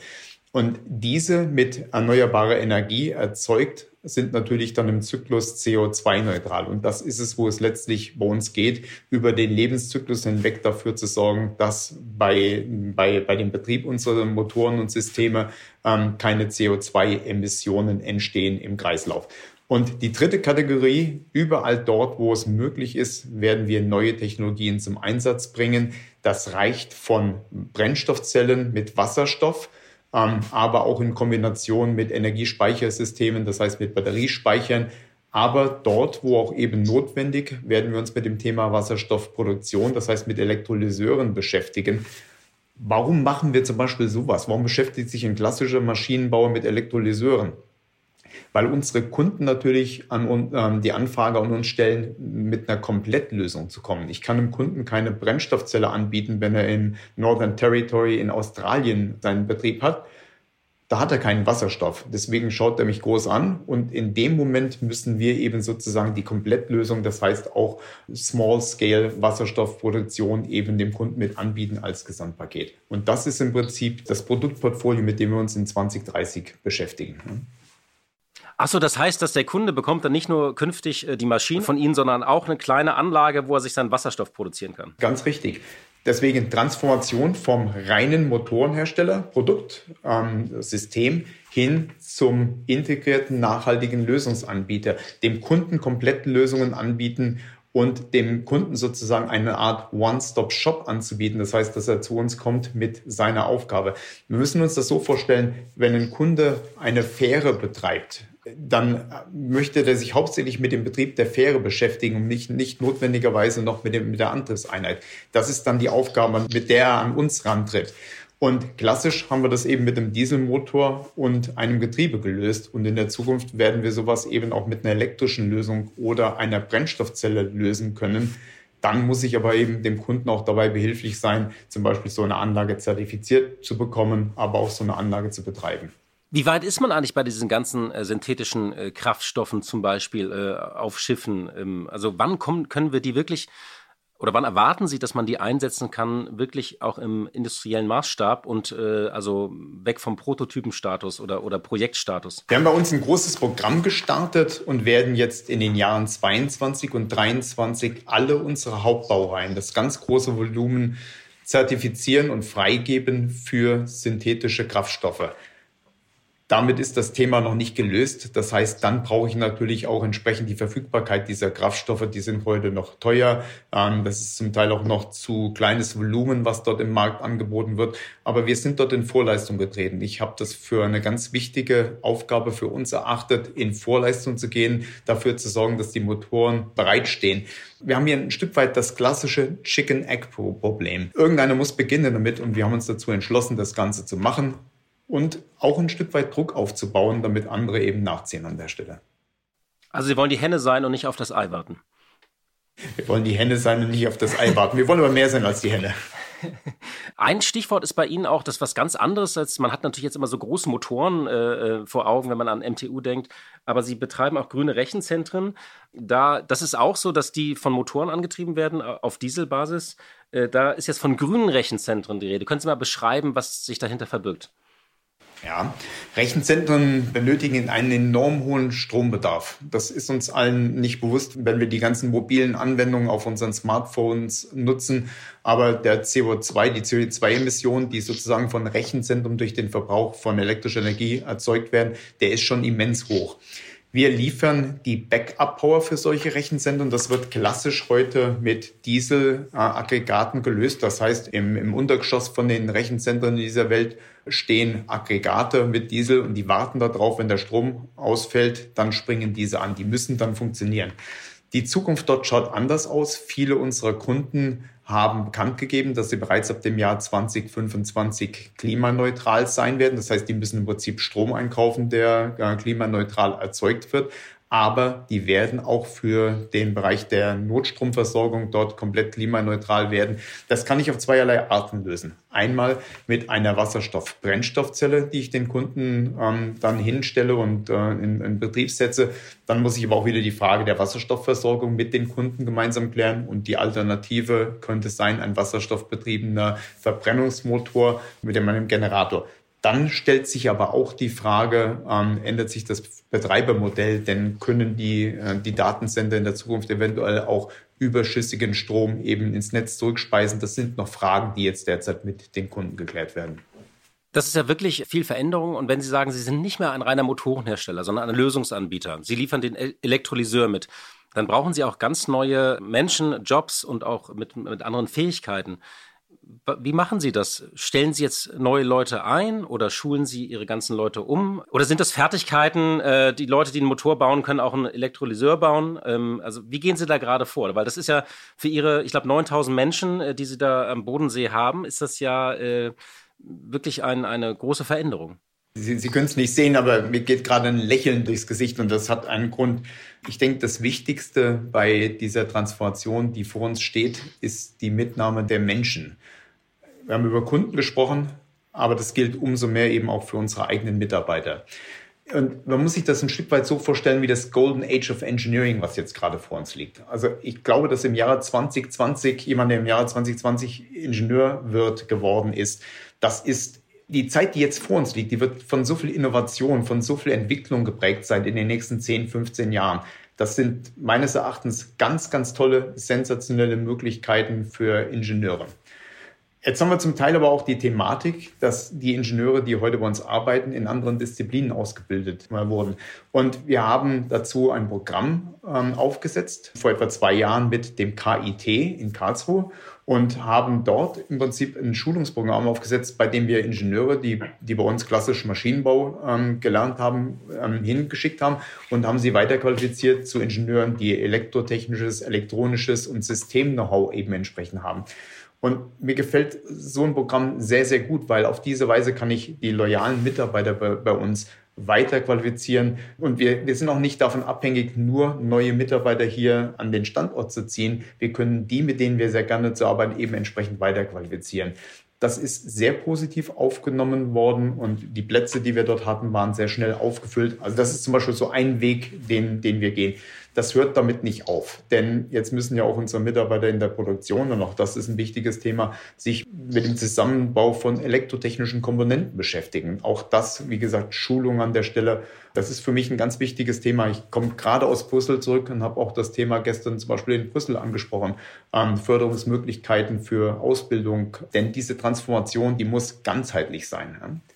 Und diese mit erneuerbarer Energie erzeugt sind natürlich dann im Zyklus CO2-neutral. Und das ist es, wo es letztlich bei uns geht, über den Lebenszyklus hinweg dafür zu sorgen, dass bei, bei, bei dem Betrieb unserer Motoren und Systeme ähm, keine CO2-Emissionen entstehen im Kreislauf. Und die dritte Kategorie, überall dort, wo es möglich ist, werden wir neue Technologien zum Einsatz bringen. Das reicht von Brennstoffzellen mit Wasserstoff aber auch in Kombination mit Energiespeichersystemen, das heißt mit Batteriespeichern. Aber dort, wo auch eben notwendig, werden wir uns mit dem Thema Wasserstoffproduktion, das heißt mit Elektrolyseuren beschäftigen. Warum machen wir zum Beispiel sowas? Warum beschäftigt sich ein klassischer Maschinenbauer mit Elektrolyseuren? Weil unsere Kunden natürlich an ähm, die Anfrage an uns stellen, mit einer Komplettlösung zu kommen. Ich kann dem Kunden keine Brennstoffzelle anbieten, wenn er in Northern Territory in Australien seinen Betrieb hat. Da hat er keinen Wasserstoff. Deswegen schaut er mich groß an. Und in dem Moment müssen wir eben sozusagen die Komplettlösung, das heißt auch Small-Scale Wasserstoffproduktion eben dem Kunden mit anbieten als Gesamtpaket. Und das ist im Prinzip das Produktportfolio, mit dem wir uns in 2030 beschäftigen. Achso, das heißt, dass der Kunde bekommt dann nicht nur künftig äh, die Maschinen von Ihnen, sondern auch eine kleine Anlage, wo er sich seinen Wasserstoff produzieren kann. Ganz richtig. Deswegen Transformation vom reinen Motorenhersteller, Produkt, ähm, System hin zum integrierten, nachhaltigen Lösungsanbieter, dem Kunden komplette Lösungen anbieten und dem Kunden sozusagen eine Art One-Stop-Shop anzubieten. Das heißt, dass er zu uns kommt mit seiner Aufgabe. Wir müssen uns das so vorstellen, wenn ein Kunde eine Fähre betreibt, dann möchte der sich hauptsächlich mit dem Betrieb der Fähre beschäftigen und nicht, nicht notwendigerweise noch mit, dem, mit der Antriebseinheit. Das ist dann die Aufgabe, mit der er an uns rantritt. Und klassisch haben wir das eben mit einem Dieselmotor und einem Getriebe gelöst. Und in der Zukunft werden wir sowas eben auch mit einer elektrischen Lösung oder einer Brennstoffzelle lösen können. Dann muss ich aber eben dem Kunden auch dabei behilflich sein, zum Beispiel so eine Anlage zertifiziert zu bekommen, aber auch so eine Anlage zu betreiben. Wie weit ist man eigentlich bei diesen ganzen äh, synthetischen äh, Kraftstoffen zum Beispiel äh, auf Schiffen? Ähm, also wann kommen, können wir die wirklich oder wann erwarten Sie, dass man die einsetzen kann, wirklich auch im industriellen Maßstab und äh, also weg vom Prototypenstatus oder, oder Projektstatus? Wir haben bei uns ein großes Programm gestartet und werden jetzt in den Jahren 22 und 23 alle unsere Hauptbaureihen, das ganz große Volumen, zertifizieren und freigeben für synthetische Kraftstoffe. Damit ist das Thema noch nicht gelöst. Das heißt, dann brauche ich natürlich auch entsprechend die Verfügbarkeit dieser Kraftstoffe. Die sind heute noch teuer. Ähm, das ist zum Teil auch noch zu kleines Volumen, was dort im Markt angeboten wird. Aber wir sind dort in Vorleistung getreten. Ich habe das für eine ganz wichtige Aufgabe für uns erachtet, in Vorleistung zu gehen, dafür zu sorgen, dass die Motoren bereitstehen. Wir haben hier ein Stück weit das klassische Chicken-Egg-Problem. Irgendeiner muss beginnen damit und wir haben uns dazu entschlossen, das Ganze zu machen und auch ein Stück weit Druck aufzubauen, damit andere eben nachziehen an der Stelle. Also Sie wollen die Henne sein und nicht auf das Ei warten. Wir wollen die Henne sein und nicht auf das Ei warten. Wir wollen aber mehr sein als die Henne. Ein Stichwort ist bei Ihnen auch das was ganz anderes als man hat natürlich jetzt immer so große Motoren äh, äh vor Augen, wenn man an MTU denkt, aber Sie betreiben auch grüne Rechenzentren. Da, das ist auch so, dass die von Motoren angetrieben werden auf Dieselbasis. Äh, da ist jetzt von grünen Rechenzentren die Rede. Können Sie mal beschreiben, was sich dahinter verbirgt? Ja, Rechenzentren benötigen einen enorm hohen Strombedarf. Das ist uns allen nicht bewusst, wenn wir die ganzen mobilen Anwendungen auf unseren Smartphones nutzen. Aber der CO2, die CO2-Emissionen, die sozusagen von Rechenzentren durch den Verbrauch von elektrischer Energie erzeugt werden, der ist schon immens hoch. Wir liefern die Backup-Power für solche Rechenzentren. Das wird klassisch heute mit Dieselaggregaten gelöst. Das heißt, im, im Untergeschoss von den Rechenzentren in dieser Welt stehen Aggregate mit Diesel und die warten darauf, wenn der Strom ausfällt, dann springen diese an. Die müssen dann funktionieren. Die Zukunft dort schaut anders aus. Viele unserer Kunden haben bekannt gegeben, dass sie bereits ab dem Jahr 2025 klimaneutral sein werden. Das heißt, die müssen im Prinzip Strom einkaufen, der äh, klimaneutral erzeugt wird aber die werden auch für den Bereich der Notstromversorgung dort komplett klimaneutral werden. Das kann ich auf zweierlei Arten lösen. Einmal mit einer Wasserstoff-Brennstoffzelle, die ich den Kunden ähm, dann hinstelle und äh, in, in Betrieb setze. Dann muss ich aber auch wieder die Frage der Wasserstoffversorgung mit den Kunden gemeinsam klären. Und die Alternative könnte sein, ein wasserstoffbetriebener Verbrennungsmotor mit einem Generator. Dann stellt sich aber auch die Frage, ähm, ändert sich das Betreibermodell, denn können die, äh, die Datencenter in der Zukunft eventuell auch überschüssigen Strom eben ins Netz zurückspeisen? Das sind noch Fragen, die jetzt derzeit mit den Kunden geklärt werden. Das ist ja wirklich viel Veränderung. Und wenn Sie sagen, Sie sind nicht mehr ein reiner Motorenhersteller, sondern ein Lösungsanbieter, Sie liefern den Elektrolyseur mit, dann brauchen Sie auch ganz neue Menschen, Jobs und auch mit, mit anderen Fähigkeiten. Wie machen Sie das? Stellen Sie jetzt neue Leute ein oder schulen Sie Ihre ganzen Leute um? Oder sind das Fertigkeiten, äh, die Leute, die einen Motor bauen, können auch einen Elektrolyseur bauen? Ähm, also wie gehen Sie da gerade vor? Weil das ist ja für Ihre, ich glaube, 9000 Menschen, äh, die Sie da am Bodensee haben, ist das ja äh, wirklich ein, eine große Veränderung. Sie, Sie können es nicht sehen, aber mir geht gerade ein Lächeln durchs Gesicht und das hat einen Grund. Ich denke, das Wichtigste bei dieser Transformation, die vor uns steht, ist die Mitnahme der Menschen. Wir haben über Kunden gesprochen, aber das gilt umso mehr eben auch für unsere eigenen Mitarbeiter. Und man muss sich das ein Stück weit so vorstellen wie das Golden Age of Engineering, was jetzt gerade vor uns liegt. Also ich glaube, dass im Jahre 2020 jemand, der im Jahre 2020 Ingenieur wird, geworden ist, das ist die Zeit, die jetzt vor uns liegt, die wird von so viel Innovation, von so viel Entwicklung geprägt sein in den nächsten 10, 15 Jahren. Das sind meines Erachtens ganz, ganz tolle, sensationelle Möglichkeiten für Ingenieure. Jetzt haben wir zum Teil aber auch die Thematik, dass die Ingenieure, die heute bei uns arbeiten, in anderen Disziplinen ausgebildet wurden. Und wir haben dazu ein Programm ähm, aufgesetzt, vor etwa zwei Jahren mit dem KIT in Karlsruhe und haben dort im Prinzip ein Schulungsprogramm aufgesetzt, bei dem wir Ingenieure, die, die bei uns klassisch Maschinenbau ähm, gelernt haben, ähm, hingeschickt haben und haben sie weiterqualifiziert zu Ingenieuren, die elektrotechnisches, elektronisches und System-Know-how eben entsprechend haben. Und mir gefällt so ein Programm sehr, sehr gut, weil auf diese Weise kann ich die loyalen Mitarbeiter bei, bei uns weiter qualifizieren. Und wir, wir sind auch nicht davon abhängig, nur neue Mitarbeiter hier an den Standort zu ziehen. Wir können die, mit denen wir sehr gerne zu arbeiten, eben entsprechend weiter qualifizieren. Das ist sehr positiv aufgenommen worden und die Plätze, die wir dort hatten, waren sehr schnell aufgefüllt. Also das ist zum Beispiel so ein Weg, den, den wir gehen. Das hört damit nicht auf, denn jetzt müssen ja auch unsere Mitarbeiter in der Produktion, und auch das ist ein wichtiges Thema, sich mit dem Zusammenbau von elektrotechnischen Komponenten beschäftigen. Auch das, wie gesagt, Schulung an der Stelle, das ist für mich ein ganz wichtiges Thema. Ich komme gerade aus Brüssel zurück und habe auch das Thema gestern zum Beispiel in Brüssel angesprochen, ähm, Förderungsmöglichkeiten für Ausbildung, denn diese Transformation, die muss ganzheitlich sein. Ja?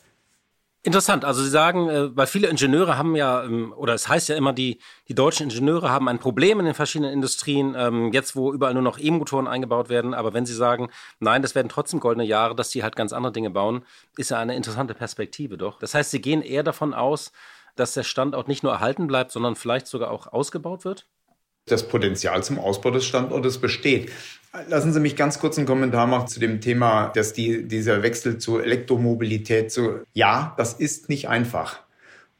Interessant. Also Sie sagen, äh, weil viele Ingenieure haben ja, ähm, oder es heißt ja immer, die, die deutschen Ingenieure haben ein Problem in den verschiedenen Industrien, ähm, jetzt wo überall nur noch E-Motoren eingebaut werden. Aber wenn Sie sagen, nein, das werden trotzdem goldene Jahre, dass die halt ganz andere Dinge bauen, ist ja eine interessante Perspektive doch. Das heißt, Sie gehen eher davon aus, dass der Standort nicht nur erhalten bleibt, sondern vielleicht sogar auch ausgebaut wird? Das Potenzial zum Ausbau des Standortes besteht. Lassen Sie mich ganz kurz einen Kommentar machen zu dem Thema, dass die, dieser Wechsel zur Elektromobilität zu, ja, das ist nicht einfach.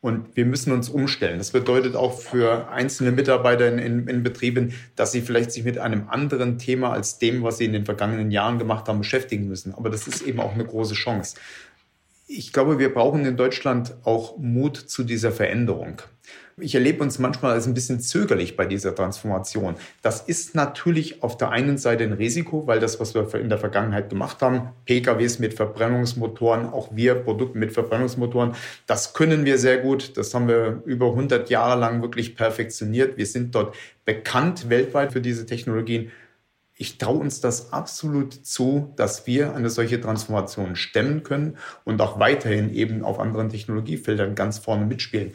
Und wir müssen uns umstellen. Das bedeutet auch für einzelne Mitarbeiter in, in, in, Betrieben, dass sie vielleicht sich mit einem anderen Thema als dem, was sie in den vergangenen Jahren gemacht haben, beschäftigen müssen. Aber das ist eben auch eine große Chance. Ich glaube, wir brauchen in Deutschland auch Mut zu dieser Veränderung. Ich erlebe uns manchmal als ein bisschen zögerlich bei dieser Transformation. Das ist natürlich auf der einen Seite ein Risiko, weil das, was wir in der Vergangenheit gemacht haben, PKWs mit Verbrennungsmotoren, auch wir Produkte mit Verbrennungsmotoren, das können wir sehr gut. Das haben wir über 100 Jahre lang wirklich perfektioniert. Wir sind dort bekannt weltweit für diese Technologien. Ich traue uns das absolut zu, dass wir eine solche Transformation stemmen können und auch weiterhin eben auf anderen Technologiefeldern ganz vorne mitspielen.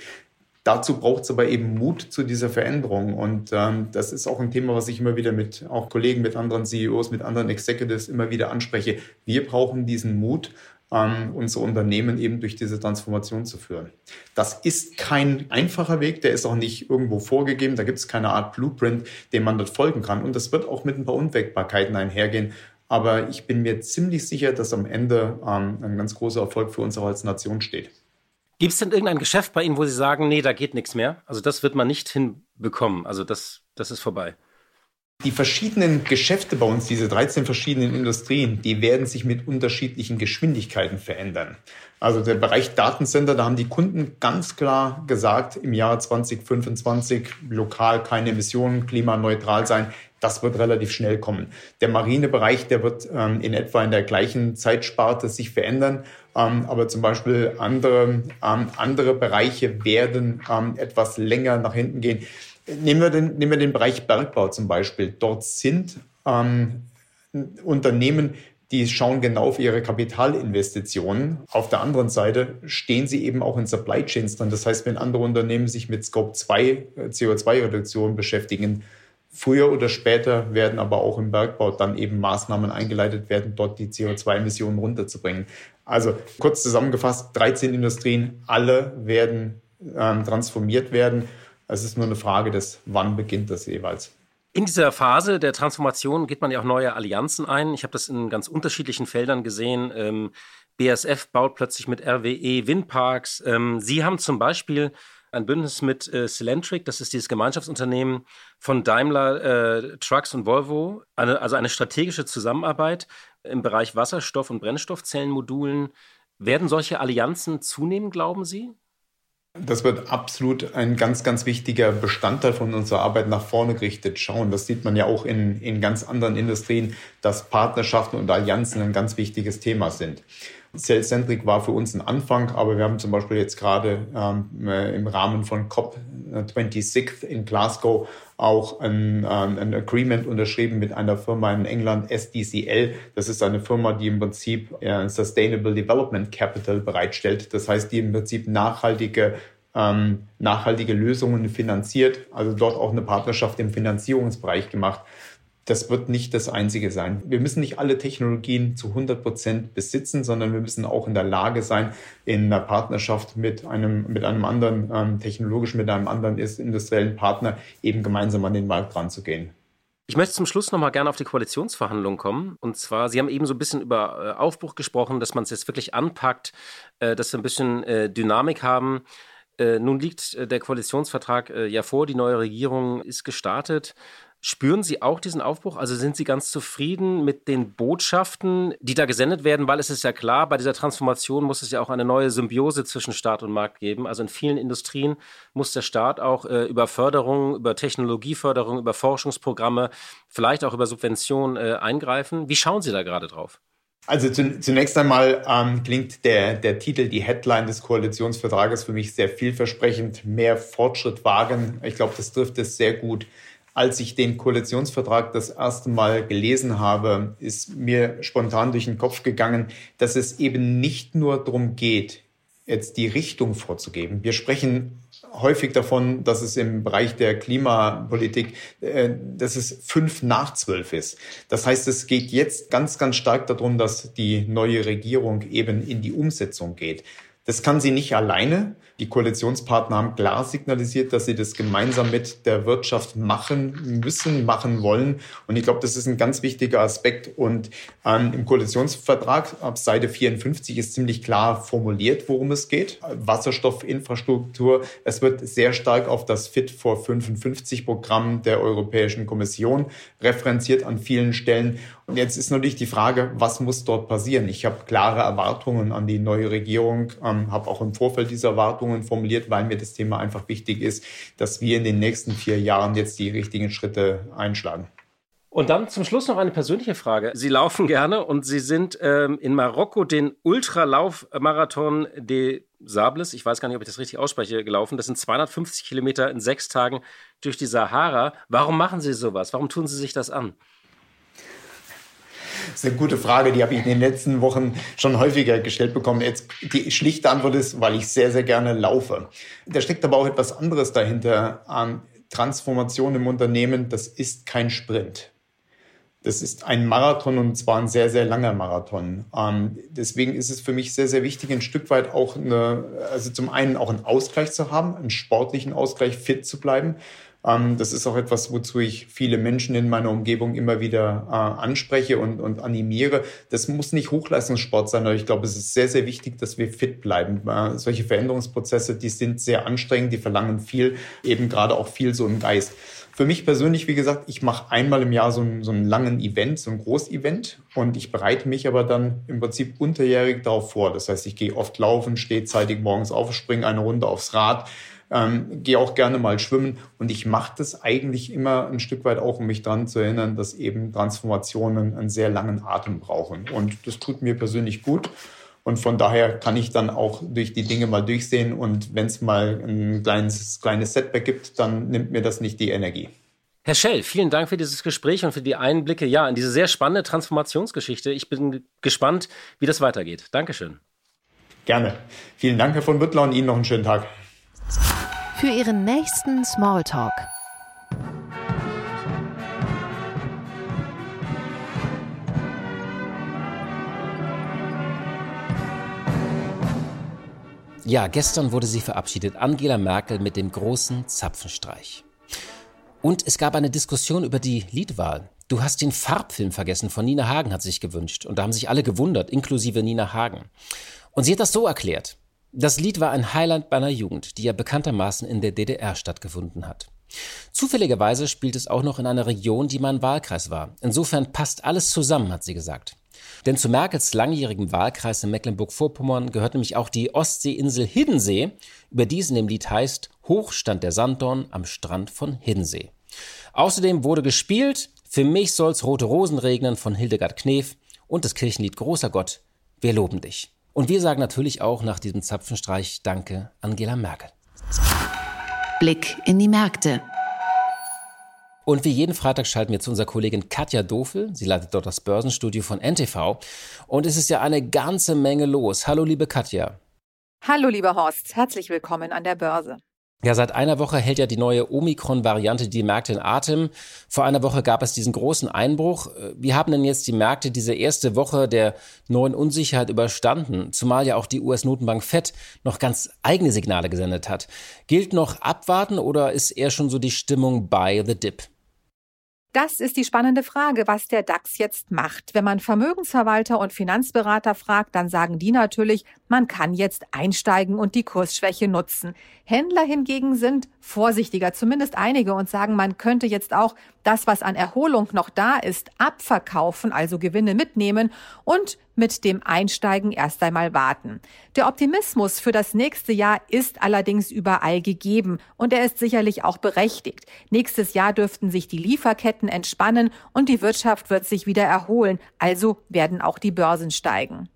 Dazu braucht es aber eben Mut zu dieser Veränderung. Und ähm, das ist auch ein Thema, was ich immer wieder mit auch Kollegen, mit anderen CEOs, mit anderen Executives immer wieder anspreche. Wir brauchen diesen Mut, ähm, unser Unternehmen eben durch diese Transformation zu führen. Das ist kein einfacher Weg, der ist auch nicht irgendwo vorgegeben. Da gibt es keine Art Blueprint, dem man dort folgen kann. Und das wird auch mit ein paar Unwägbarkeiten einhergehen. Aber ich bin mir ziemlich sicher, dass am Ende ähm, ein ganz großer Erfolg für uns auch als Nation steht. Gibt es denn irgendein Geschäft bei Ihnen, wo Sie sagen, nee, da geht nichts mehr? Also das wird man nicht hinbekommen. Also das, das ist vorbei. Die verschiedenen Geschäfte bei uns, diese 13 verschiedenen Industrien, die werden sich mit unterschiedlichen Geschwindigkeiten verändern. Also der Bereich Datencenter, da haben die Kunden ganz klar gesagt, im Jahr 2025 lokal keine Emissionen, klimaneutral sein. Das wird relativ schnell kommen. Der Marinebereich, der wird ähm, in etwa in der gleichen Zeitsparte sich verändern. Ähm, aber zum Beispiel andere, ähm, andere Bereiche werden ähm, etwas länger nach hinten gehen. Nehmen wir, den, nehmen wir den Bereich Bergbau zum Beispiel. Dort sind ähm, Unternehmen, die schauen genau auf ihre Kapitalinvestitionen. Auf der anderen Seite stehen sie eben auch in Supply Chains drin. Das heißt, wenn andere Unternehmen sich mit Scope 2 äh, CO2-Reduktion beschäftigen, Früher oder später werden aber auch im Bergbau dann eben Maßnahmen eingeleitet werden, dort die CO2-Emissionen runterzubringen. Also kurz zusammengefasst, 13 Industrien, alle werden ähm, transformiert werden. Es ist nur eine Frage des, wann beginnt das jeweils. In dieser Phase der Transformation geht man ja auch neue Allianzen ein. Ich habe das in ganz unterschiedlichen Feldern gesehen. Ähm, BSF baut plötzlich mit RWE Windparks. Ähm, Sie haben zum Beispiel ein Bündnis mit äh, Celentric, das ist dieses Gemeinschaftsunternehmen von Daimler äh, Trucks und Volvo, eine, also eine strategische Zusammenarbeit im Bereich Wasserstoff- und Brennstoffzellenmodulen. Werden solche Allianzen zunehmen, glauben Sie? Das wird absolut ein ganz, ganz wichtiger Bestandteil von unserer Arbeit nach vorne gerichtet schauen. Das sieht man ja auch in, in ganz anderen Industrien, dass Partnerschaften und Allianzen ein ganz wichtiges Thema sind. Cellcentric war für uns ein Anfang, aber wir haben zum Beispiel jetzt gerade ähm, äh, im Rahmen von COP26 in Glasgow auch ein, ähm, ein Agreement unterschrieben mit einer Firma in England, SDCL. Das ist eine Firma, die im Prinzip äh, Sustainable Development Capital bereitstellt. Das heißt, die im Prinzip nachhaltige ähm, nachhaltige Lösungen finanziert, also dort auch eine Partnerschaft im Finanzierungsbereich gemacht das wird nicht das Einzige sein. Wir müssen nicht alle Technologien zu 100 Prozent besitzen, sondern wir müssen auch in der Lage sein, in einer Partnerschaft mit einem, mit einem anderen, ähm, technologisch mit einem anderen industriellen Partner eben gemeinsam an den Markt ranzugehen. Ich möchte zum Schluss nochmal gerne auf die Koalitionsverhandlungen kommen. Und zwar, Sie haben eben so ein bisschen über äh, Aufbruch gesprochen, dass man es jetzt wirklich anpackt, äh, dass wir ein bisschen äh, Dynamik haben. Nun liegt der Koalitionsvertrag ja vor, die neue Regierung ist gestartet. Spüren Sie auch diesen Aufbruch? Also sind Sie ganz zufrieden mit den Botschaften, die da gesendet werden? Weil es ist ja klar, bei dieser Transformation muss es ja auch eine neue Symbiose zwischen Staat und Markt geben. Also in vielen Industrien muss der Staat auch äh, über Förderung, über Technologieförderung, über Forschungsprogramme, vielleicht auch über Subventionen äh, eingreifen. Wie schauen Sie da gerade drauf? Also zunächst einmal ähm, klingt der, der Titel, die Headline des Koalitionsvertrages für mich sehr vielversprechend. Mehr Fortschritt wagen. Ich glaube, das trifft es sehr gut als ich den Koalitionsvertrag das erste Mal gelesen habe, ist mir spontan durch den Kopf gegangen, dass es eben nicht nur darum geht, jetzt die Richtung vorzugeben. Wir sprechen häufig davon, dass es im Bereich der Klimapolitik, äh, dass es fünf nach zwölf ist. Das heißt, es geht jetzt ganz, ganz stark darum, dass die neue Regierung eben in die Umsetzung geht. Das kann sie nicht alleine. Die Koalitionspartner haben klar signalisiert, dass sie das gemeinsam mit der Wirtschaft machen müssen, machen wollen. Und ich glaube, das ist ein ganz wichtiger Aspekt. Und ähm, im Koalitionsvertrag ab Seite 54 ist ziemlich klar formuliert, worum es geht. Wasserstoffinfrastruktur. Es wird sehr stark auf das Fit for 55 Programm der Europäischen Kommission referenziert an vielen Stellen. Jetzt ist natürlich die Frage, was muss dort passieren? Ich habe klare Erwartungen an die neue Regierung, ähm, habe auch im Vorfeld dieser Erwartungen formuliert, weil mir das Thema einfach wichtig ist, dass wir in den nächsten vier Jahren jetzt die richtigen Schritte einschlagen. Und dann zum Schluss noch eine persönliche Frage. Sie laufen gerne und Sie sind ähm, in Marokko den Ultralauf-Marathon de Sables, ich weiß gar nicht, ob ich das richtig ausspreche, gelaufen. Das sind 250 Kilometer in sechs Tagen durch die Sahara. Warum machen Sie sowas? Warum tun Sie sich das an? Das ist eine gute Frage, die habe ich in den letzten Wochen schon häufiger gestellt bekommen. Jetzt die schlichte Antwort ist, weil ich sehr, sehr gerne laufe. Da steckt aber auch etwas anderes dahinter an Transformation im Unternehmen. Das ist kein Sprint. Das ist ein Marathon und zwar ein sehr, sehr langer Marathon. Ähm, deswegen ist es für mich sehr, sehr wichtig, ein Stück weit auch eine, also zum einen auch einen Ausgleich zu haben, einen sportlichen Ausgleich, fit zu bleiben das ist auch etwas, wozu ich viele Menschen in meiner Umgebung immer wieder äh, anspreche und, und animiere. Das muss nicht Hochleistungssport sein, aber ich glaube, es ist sehr, sehr wichtig, dass wir fit bleiben. Äh, solche Veränderungsprozesse, die sind sehr anstrengend, die verlangen viel, eben gerade auch viel so im Geist. Für mich persönlich, wie gesagt, ich mache einmal im Jahr so einen, so einen langen Event, so ein Großevent und ich bereite mich aber dann im Prinzip unterjährig darauf vor. Das heißt, ich gehe oft laufen, stehe zeitig morgens auf, springe eine Runde aufs Rad, ähm, gehe auch gerne mal schwimmen und ich mache das eigentlich immer ein Stück weit auch, um mich daran zu erinnern, dass eben Transformationen einen sehr langen Atem brauchen. Und das tut mir persönlich gut. Und von daher kann ich dann auch durch die Dinge mal durchsehen und wenn es mal ein kleines, kleines Setback gibt, dann nimmt mir das nicht die Energie. Herr Schell, vielen Dank für dieses Gespräch und für die Einblicke ja, in diese sehr spannende Transformationsgeschichte. Ich bin gespannt, wie das weitergeht. Dankeschön. Gerne. Vielen Dank, Herr von Büttler, und Ihnen noch einen schönen Tag für Ihren nächsten Smalltalk. Ja, gestern wurde sie verabschiedet, Angela Merkel mit dem großen Zapfenstreich. Und es gab eine Diskussion über die Liedwahl. Du hast den Farbfilm vergessen von Nina Hagen, hat sich gewünscht. Und da haben sich alle gewundert, inklusive Nina Hagen. Und sie hat das so erklärt. Das Lied war ein Highlight meiner Jugend, die ja bekanntermaßen in der DDR stattgefunden hat. Zufälligerweise spielt es auch noch in einer Region, die mein Wahlkreis war. Insofern passt alles zusammen, hat sie gesagt. Denn zu Merkels langjährigem Wahlkreis in Mecklenburg-Vorpommern gehört nämlich auch die Ostseeinsel Hiddensee, über die es in dem Lied heißt, hoch stand der Sanddorn am Strand von Hiddensee. Außerdem wurde gespielt, für mich soll's rote Rosen regnen von Hildegard Knef und das Kirchenlied Großer Gott, wir loben dich. Und wir sagen natürlich auch nach diesem Zapfenstreich Danke, Angela Merkel. Blick in die Märkte. Und wie jeden Freitag schalten wir zu unserer Kollegin Katja Dofel. Sie leitet dort das Börsenstudio von NTV. Und es ist ja eine ganze Menge los. Hallo, liebe Katja. Hallo, lieber Horst. Herzlich willkommen an der Börse. Ja, seit einer Woche hält ja die neue Omikron-Variante die Märkte in Atem. Vor einer Woche gab es diesen großen Einbruch. Wie haben denn jetzt die Märkte diese erste Woche der neuen Unsicherheit überstanden? Zumal ja auch die US-Notenbank FED noch ganz eigene Signale gesendet hat. Gilt noch abwarten oder ist eher schon so die Stimmung by the dip? Das ist die spannende Frage, was der DAX jetzt macht. Wenn man Vermögensverwalter und Finanzberater fragt, dann sagen die natürlich, man kann jetzt einsteigen und die Kursschwäche nutzen. Händler hingegen sind vorsichtiger, zumindest einige, und sagen, man könnte jetzt auch das, was an Erholung noch da ist, abverkaufen, also Gewinne mitnehmen und mit dem Einsteigen erst einmal warten. Der Optimismus für das nächste Jahr ist allerdings überall gegeben und er ist sicherlich auch berechtigt. Nächstes Jahr dürften sich die Lieferketten entspannen und die Wirtschaft wird sich wieder erholen, also werden auch die Börsen steigen.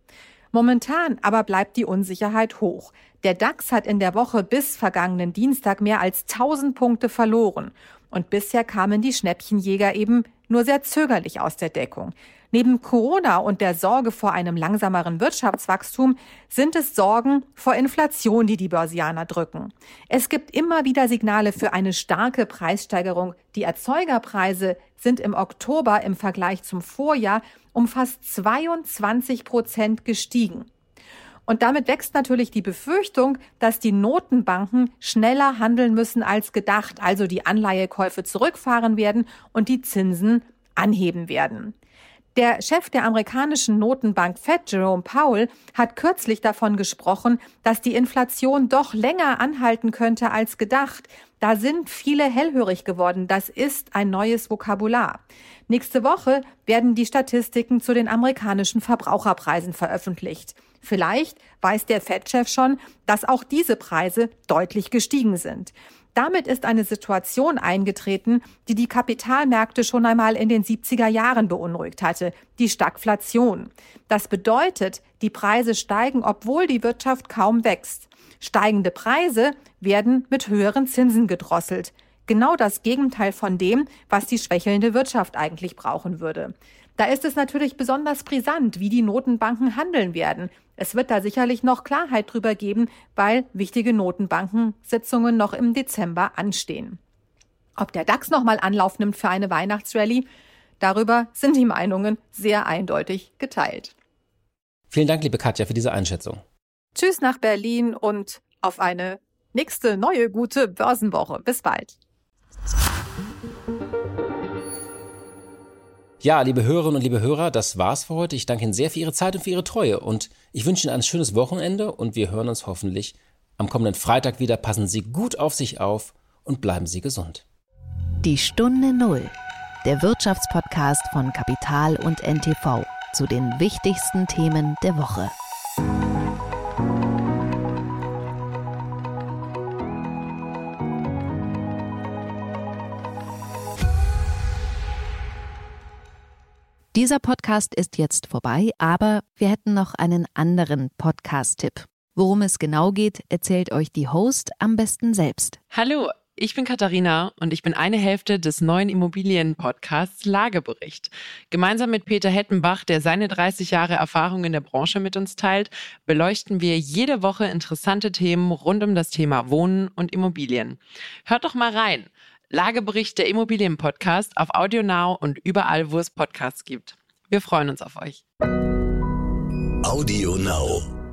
Momentan aber bleibt die Unsicherheit hoch. Der DAX hat in der Woche bis vergangenen Dienstag mehr als 1000 Punkte verloren. Und bisher kamen die Schnäppchenjäger eben nur sehr zögerlich aus der Deckung. Neben Corona und der Sorge vor einem langsameren Wirtschaftswachstum sind es Sorgen vor Inflation, die die Börsianer drücken. Es gibt immer wieder Signale für eine starke Preissteigerung. Die Erzeugerpreise sind im Oktober im Vergleich zum Vorjahr um fast 22 Prozent gestiegen. Und damit wächst natürlich die Befürchtung, dass die Notenbanken schneller handeln müssen als gedacht, also die Anleihekäufe zurückfahren werden und die Zinsen anheben werden. Der Chef der amerikanischen Notenbank Fed, Jerome Powell, hat kürzlich davon gesprochen, dass die Inflation doch länger anhalten könnte als gedacht. Da sind viele hellhörig geworden. Das ist ein neues Vokabular. Nächste Woche werden die Statistiken zu den amerikanischen Verbraucherpreisen veröffentlicht. Vielleicht weiß der Fed-Chef schon, dass auch diese Preise deutlich gestiegen sind. Damit ist eine Situation eingetreten, die die Kapitalmärkte schon einmal in den 70er Jahren beunruhigt hatte, die Stagflation. Das bedeutet, die Preise steigen, obwohl die Wirtschaft kaum wächst. Steigende Preise werden mit höheren Zinsen gedrosselt. Genau das Gegenteil von dem, was die schwächelnde Wirtschaft eigentlich brauchen würde. Da ist es natürlich besonders brisant, wie die Notenbanken handeln werden. Es wird da sicherlich noch Klarheit drüber geben, weil wichtige Notenbankensitzungen noch im Dezember anstehen. Ob der DAX nochmal Anlauf nimmt für eine Weihnachtsrallye, darüber sind die Meinungen sehr eindeutig geteilt. Vielen Dank, liebe Katja, für diese Einschätzung. Tschüss nach Berlin und auf eine nächste neue gute Börsenwoche. Bis bald. Ja, liebe Hörerinnen und liebe Hörer, das war's für heute. Ich danke Ihnen sehr für Ihre Zeit und für Ihre Treue und ich wünsche Ihnen ein schönes Wochenende und wir hören uns hoffentlich am kommenden Freitag wieder. Passen Sie gut auf sich auf und bleiben Sie gesund. Die Stunde Null, der Wirtschaftspodcast von Kapital und NTV zu den wichtigsten Themen der Woche. Dieser Podcast ist jetzt vorbei, aber wir hätten noch einen anderen Podcast-Tipp. Worum es genau geht, erzählt euch die Host am besten selbst. Hallo, ich bin Katharina und ich bin eine Hälfte des neuen Immobilien-Podcasts Lagebericht. Gemeinsam mit Peter Hettenbach, der seine 30 Jahre Erfahrung in der Branche mit uns teilt, beleuchten wir jede Woche interessante Themen rund um das Thema Wohnen und Immobilien. Hört doch mal rein. Lagebericht der Immobilienpodcast auf AudioNow und überall, wo es Podcasts gibt. Wir freuen uns auf euch. AudioNow.